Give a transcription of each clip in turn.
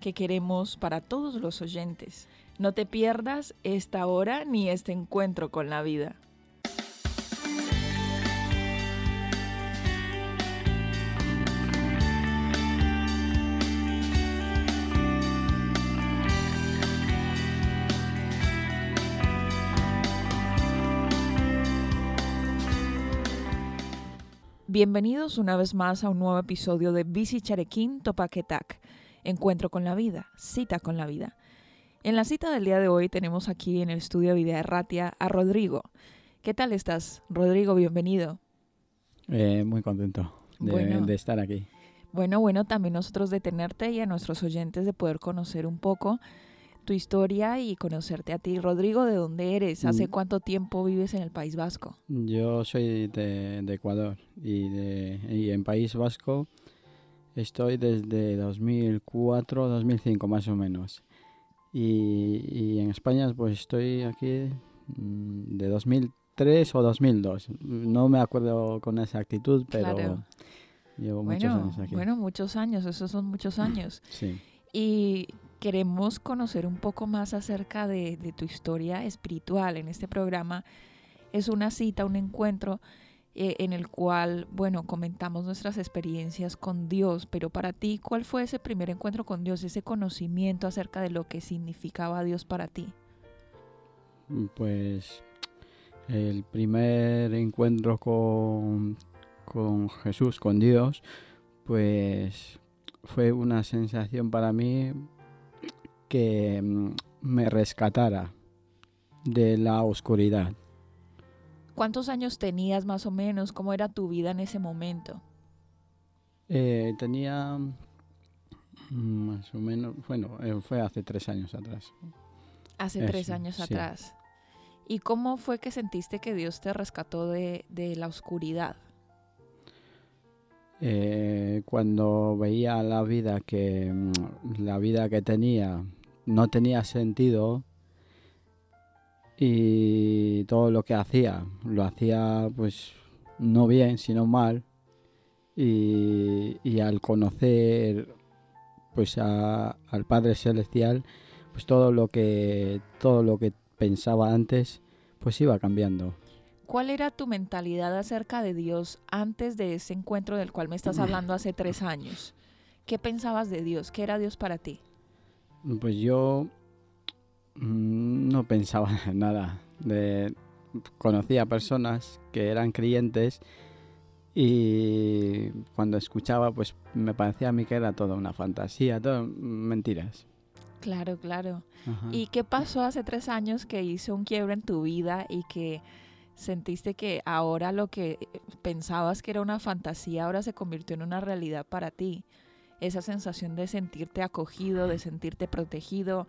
que queremos para todos los oyentes. No te pierdas esta hora ni este encuentro con la vida. Bienvenidos una vez más a un nuevo episodio de Bici Charequín Topaquetac, Encuentro con la Vida, Cita con la Vida. En la cita del día de hoy tenemos aquí en el estudio Vida Erratia a Rodrigo. ¿Qué tal estás, Rodrigo? Bienvenido. Eh, muy contento de, Bueno. de estar aquí. Bueno, bueno, también nosotros de tenerte y a nuestros oyentes de poder conocer un poco tu historia y conocerte a ti. Rodrigo, ¿de dónde eres? ¿Hace Mm. cuánto tiempo vives en el País Vasco? Yo soy de, de Ecuador y, de, y en País Vasco estoy desde 2004, 2005 más o menos. Y, y en España pues estoy aquí mm, de 2003 o 2002. No me acuerdo con exactitud, pero Claro. llevo muchos años aquí. bueno, muchos años, esos son muchos años. Sí. Y queremos conocer un poco más acerca de, de tu historia espiritual en este programa. Es una cita, un encuentro eh, en el cual, bueno, comentamos nuestras experiencias con Dios, pero para ti, ¿cuál fue ese primer encuentro con Dios, ese conocimiento acerca de lo que significaba Dios para ti? Pues el primer encuentro con, con Jesús, con Dios, pues fue una sensación para mí que mm, me rescatara de la oscuridad. ¿Cuántos años tenías más o menos? ¿Cómo era tu vida en ese momento? Eh, tenía mm, más o menos, bueno, eh, fue hace tres años atrás. Hace tres años sí. atrás. ¿Y cómo fue que sentiste que Dios te rescató de, de la oscuridad? Eh, cuando veía la vida que mm, la vida que tenía no tenía sentido y todo lo que hacía lo hacía pues no bien sino mal y, y al conocer pues a- al Padre Celestial pues todo lo que todo lo que pensaba antes pues iba cambiando ¿Cuál era tu mentalidad acerca de Dios antes de ese encuentro del cual me estás hablando hace tres años? ¿Qué pensabas de Dios? ¿Qué era Dios para ti? Pues yo mm, no pensaba en nada. De, conocía personas que eran creyentes y cuando escuchaba pues me parecía a mí que era toda una fantasía, todo mentiras. Claro, claro. Ajá. ¿Y qué pasó hace tres años que hizo un quiebre en tu vida y que sentiste que ahora lo que eh, pensabas que era una fantasía ahora se convirtió en una realidad para ti? Esa sensación de sentirte acogido, de sentirte protegido,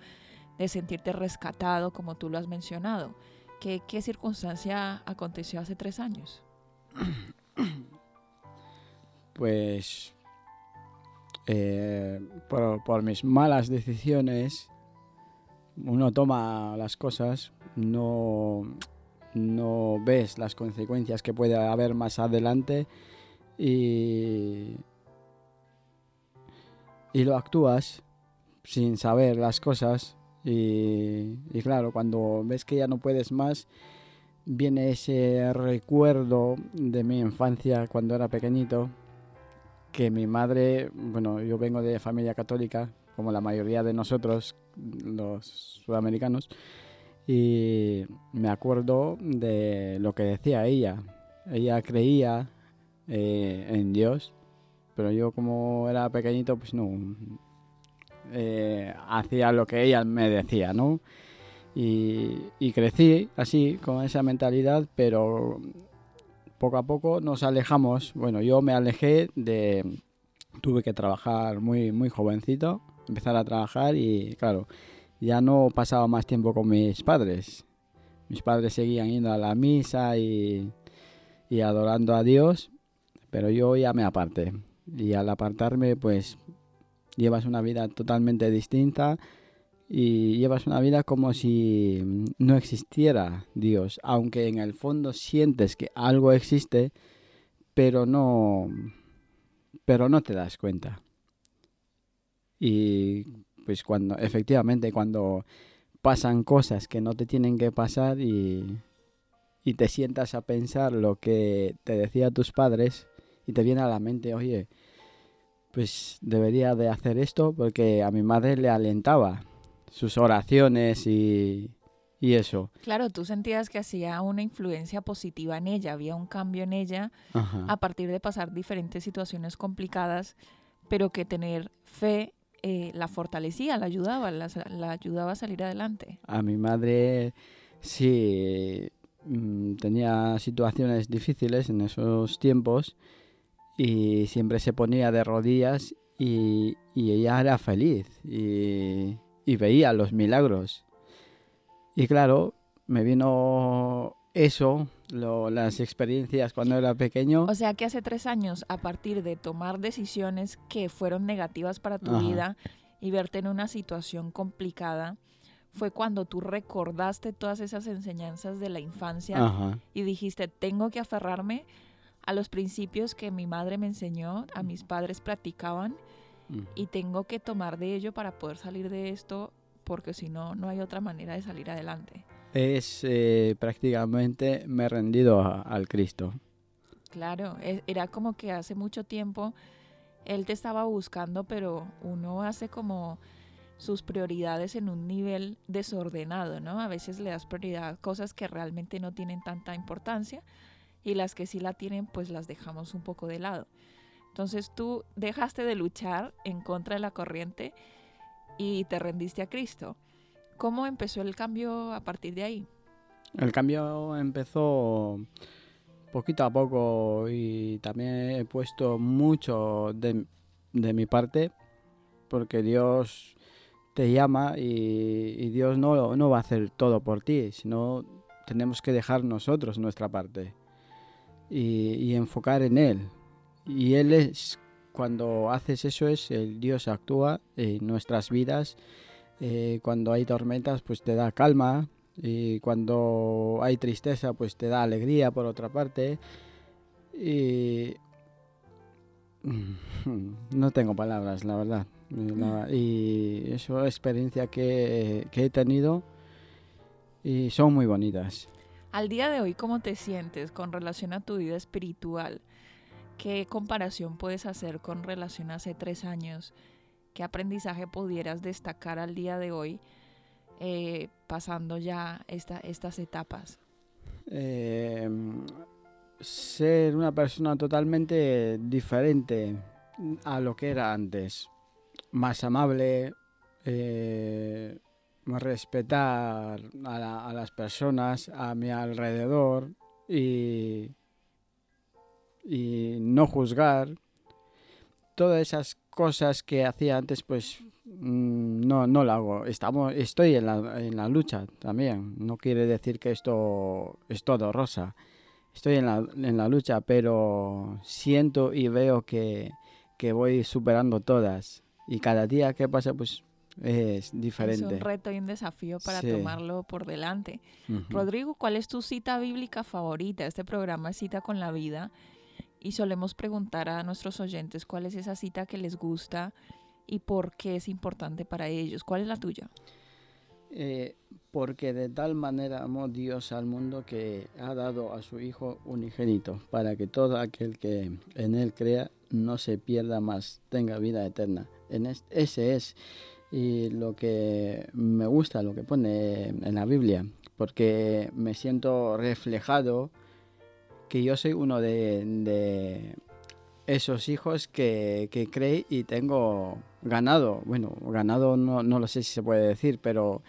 de sentirte rescatado, como tú lo has mencionado. ¿Qué, qué circunstancia aconteció hace tres años? Pues eh, por, por mis malas decisiones uno toma las cosas, no, no ves las consecuencias que puede haber más adelante y, y lo actúas sin saber las cosas y, claro, cuando ves que ya no puedes más, viene ese recuerdo de mi infancia cuando era pequeñito, que mi madre, bueno, yo vengo de familia católica, como la mayoría de nosotros, los sudamericanos, y me acuerdo de lo que decía ella. Ella creía eh, en Dios, pero yo como era pequeñito, pues no, eh, hacía lo que ella me decía, ¿no? Y, crecí así, con esa mentalidad, pero poco a poco nos alejamos. Bueno, yo me alejé de... Tuve que trabajar muy, muy jovencito, empezar a trabajar y, claro, ya no pasaba más tiempo con mis padres. Mis padres seguían yendo a la misa y, y adorando a Dios, pero yo ya me aparté. Y al apartarme, pues llevas una vida totalmente distinta y llevas una vida como si no existiera Dios, aunque en el fondo sientes que algo existe, pero no pero no te das cuenta. Y pues cuando efectivamente cuando pasan cosas que no te tienen que pasar y, y te sientas a pensar lo que te decían tus padres y te viene a la mente, oye, pues debería de hacer esto porque a mi madre le alentaba sus oraciones y, y eso. Claro, tú sentías que hacía una influencia positiva en ella, había un cambio en ella Ajá. a partir de pasar diferentes situaciones complicadas, pero que tener fe eh, la fortalecía, la ayudaba, la, la ayudaba a salir adelante. A mi madre sí mm, tenía situaciones difíciles en esos tiempos y siempre se ponía de rodillas y, y ella era feliz y, y veía los milagros. Y claro, me vino eso, lo- las experiencias cuando era pequeño. O sea que hace tres años, a partir de tomar decisiones que fueron negativas para tu Ajá. vida y verte en una situación complicada, fue cuando tú recordaste todas esas enseñanzas de la infancia Ajá. y dijiste, tengo que aferrarme a los principios que mi madre me enseñó, a mis padres practicaban Mm. y tengo que tomar de ello para poder salir de esto porque si no, no hay otra manera de salir adelante. Es eh, prácticamente me he rendido a- al Cristo. Claro, e- era como que hace mucho tiempo él te estaba buscando, pero uno hace como sus prioridades en un nivel desordenado, ¿no? A veces le das prioridad a cosas que realmente no tienen tanta importancia y las que sí la tienen, pues las dejamos un poco de lado. Entonces tú dejaste de luchar en contra de la corriente y te rendiste a Cristo. ¿Cómo empezó el cambio a partir de ahí? El cambio empezó poquito a poco y también he puesto mucho de, de mi parte porque Dios te llama y, Dios no, no va a hacer todo por ti, sino tenemos que dejar nosotros nuestra parte y, y enfocar en Él. Y Él es, cuando haces eso, es el Dios actúa en nuestras vidas. Eh, cuando hay tormentas, pues te da calma, y cuando hay tristeza pues te da alegría por otra parte. Y no tengo palabras la verdad. La- y eso es experiencia que, que he tenido y son muy bonitas Al día de hoy, ¿cómo te sientes con relación a tu vida espiritual? ¿Qué comparación puedes hacer con relación a hace tres años? ¿Qué aprendizaje pudieras destacar al día de hoy eh, pasando ya esta- estas etapas? Eh, ser una persona totalmente diferente a lo que era antes. Más amable, eh, respetar a, la- a las personas a mi alrededor y, y no juzgar. Todas esas cosas que hacía antes, pues mm, no, no lo hago. Estamos, estoy en la, en la lucha también. No quiere decir que esto es todo rosa. Estoy en la, en la lucha, pero siento y veo que, que voy superando todas. Y cada día que pasa, pues es Es diferente. un reto y un desafío para Sí. tomarlo por delante. Rodrigo, ¿cuál es tu cita bíblica favorita? Este programa es Cita con la Vida y solemos preguntar a nuestros oyentes cuál es esa cita que les gusta y por qué es importante para ellos. ¿Cuál es la tuya? Eh, porque de tal manera amó Dios al mundo que ha dado a su Hijo unigénito, para que todo aquel que en Él crea no se pierda más, tenga vida eterna. En es- ese es y lo que me gusta, lo que pone en la Biblia, porque me siento reflejado que yo soy uno de, de esos hijos que, que cree y tengo ganado. Bueno, ganado no, no lo sé si se puede decir, pero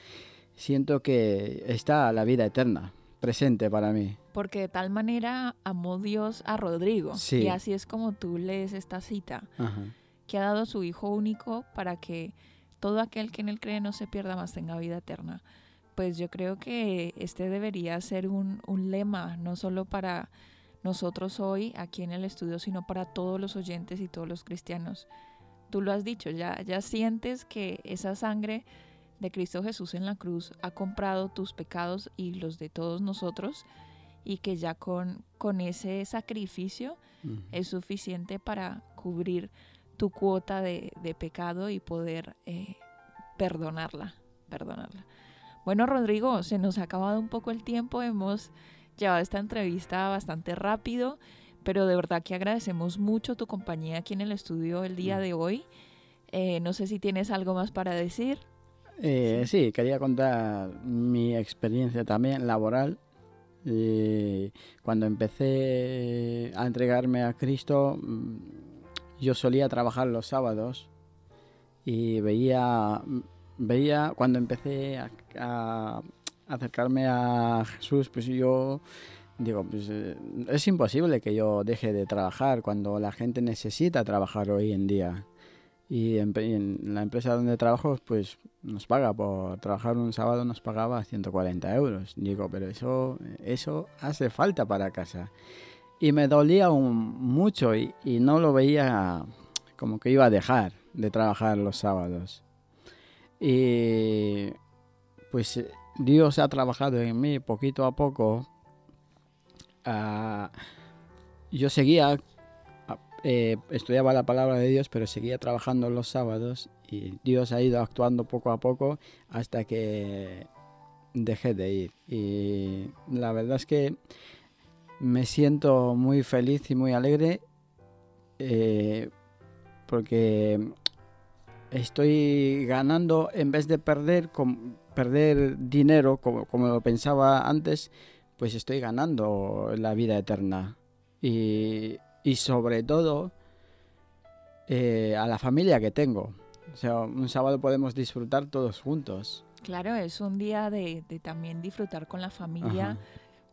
siento que está la vida eterna presente para mí. Porque de tal manera amó Dios a Rodrigo. Sí. Y así es como tú lees esta cita, Ajá. que ha dado su Hijo único para que todo aquel que en él cree no se pierda más, tenga vida eterna. Pues yo creo que este debería ser un, un lema, no solo para nosotros hoy aquí en el estudio, sino para todos los oyentes y todos los cristianos. Tú lo has dicho, ya, ya sientes que esa sangre de Cristo Jesús en la cruz ha comprado tus pecados y los de todos nosotros y que ya con, con ese sacrificio es suficiente para cubrir tu cuota de, pecado y poder eh, perdonarla, perdonarla. Bueno, Rodrigo, se nos ha acabado un poco el tiempo, hemos llevado esta entrevista bastante rápido, pero de verdad que agradecemos mucho tu compañía aquí en el estudio el día mm. de hoy. Eh, no sé si tienes algo más para decir. Eh, sí. quería contar mi experiencia también laboral. cuando empecé a entregarme a Cristo, mm, yo solía trabajar los sábados y veía, veía cuando empecé a acercarme a Jesús, pues yo digo, pues eh, es imposible que yo deje de trabajar cuando la gente necesita trabajar hoy en día. Y en, la empresa donde trabajo, pues nos paga por trabajar un sábado, nos pagaba 140 euros. Digo, pero eso, eso hace falta para casa. Y me dolía mucho y, no lo veía como que iba a dejar de trabajar los sábados. Y pues Dios ha trabajado en mí poquito a poco. Ah, yo seguía, ah, eh, estudiaba la palabra de Dios, pero seguía trabajando los sábados y Dios ha ido actuando poco a poco hasta que dejé de ir. Y la verdad es que me siento muy feliz y muy alegre eh, porque estoy ganando en vez de perder. Perder dinero como, como lo pensaba antes, pues estoy ganando la vida eterna. Y, y sobre todo eh, a la familia que tengo. O sea, un sábado podemos disfrutar todos juntos. Claro, es un día de, de también disfrutar con la familia,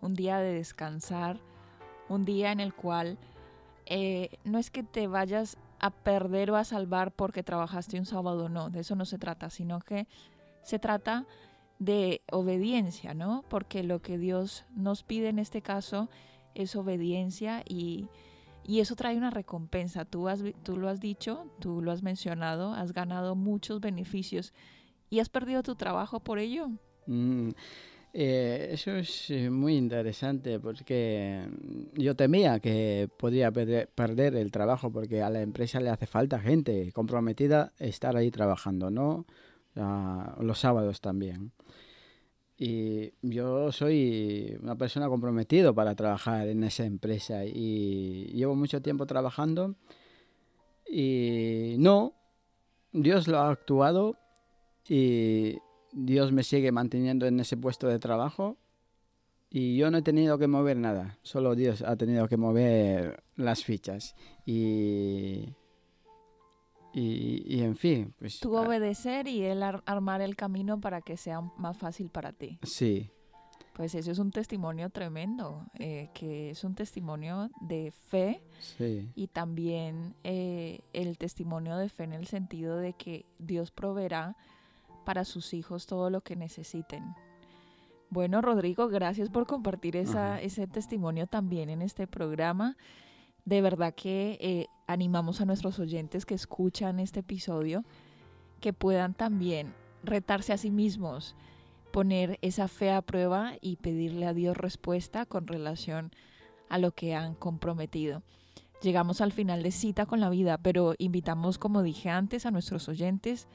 un día de descansar, un día en el cual eh, no es que te vayas a perder o a salvar porque trabajaste un sábado, no, de eso no se trata, sino que se trata de obediencia, ¿no? Porque lo que Dios nos pide en este caso es obediencia y, eso trae una recompensa. Tú, has, tú lo has dicho, tú lo has mencionado, has ganado muchos beneficios y has perdido tu trabajo por ello. Mm, eh, eso es eh, muy interesante porque yo temía que podría perder el trabajo porque a la empresa le hace falta gente comprometida estar ahí trabajando, ¿no? los sábados también. Y yo soy una persona comprometida para trabajar en esa empresa y llevo mucho tiempo trabajando y no, Dios lo ha actuado y Dios me sigue manteniendo en ese puesto de trabajo y yo no he tenido que mover nada, solo Dios ha tenido que mover las fichas y y, en fin, pues... Tú obedecer y él armar el camino para que sea más fácil para ti. Sí. Pues eso es un testimonio tremendo, eh, que es un testimonio de fe sí. y también eh, el testimonio de fe en el sentido de que Dios proveerá para sus hijos todo lo que necesiten. Bueno, Rodrigo, gracias por compartir esa, ese testimonio también en este programa de verdad que eh, animamos a nuestros oyentes que escuchan este episodio que puedan también retarse a sí mismos, poner esa fe a prueba y pedirle a Dios respuesta con relación a lo que han comprometido. Llegamos al final de cita con la vida, pero invitamos, como dije antes, a nuestros oyentes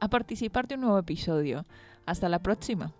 a participar de un nuevo episodio. Hasta la próxima.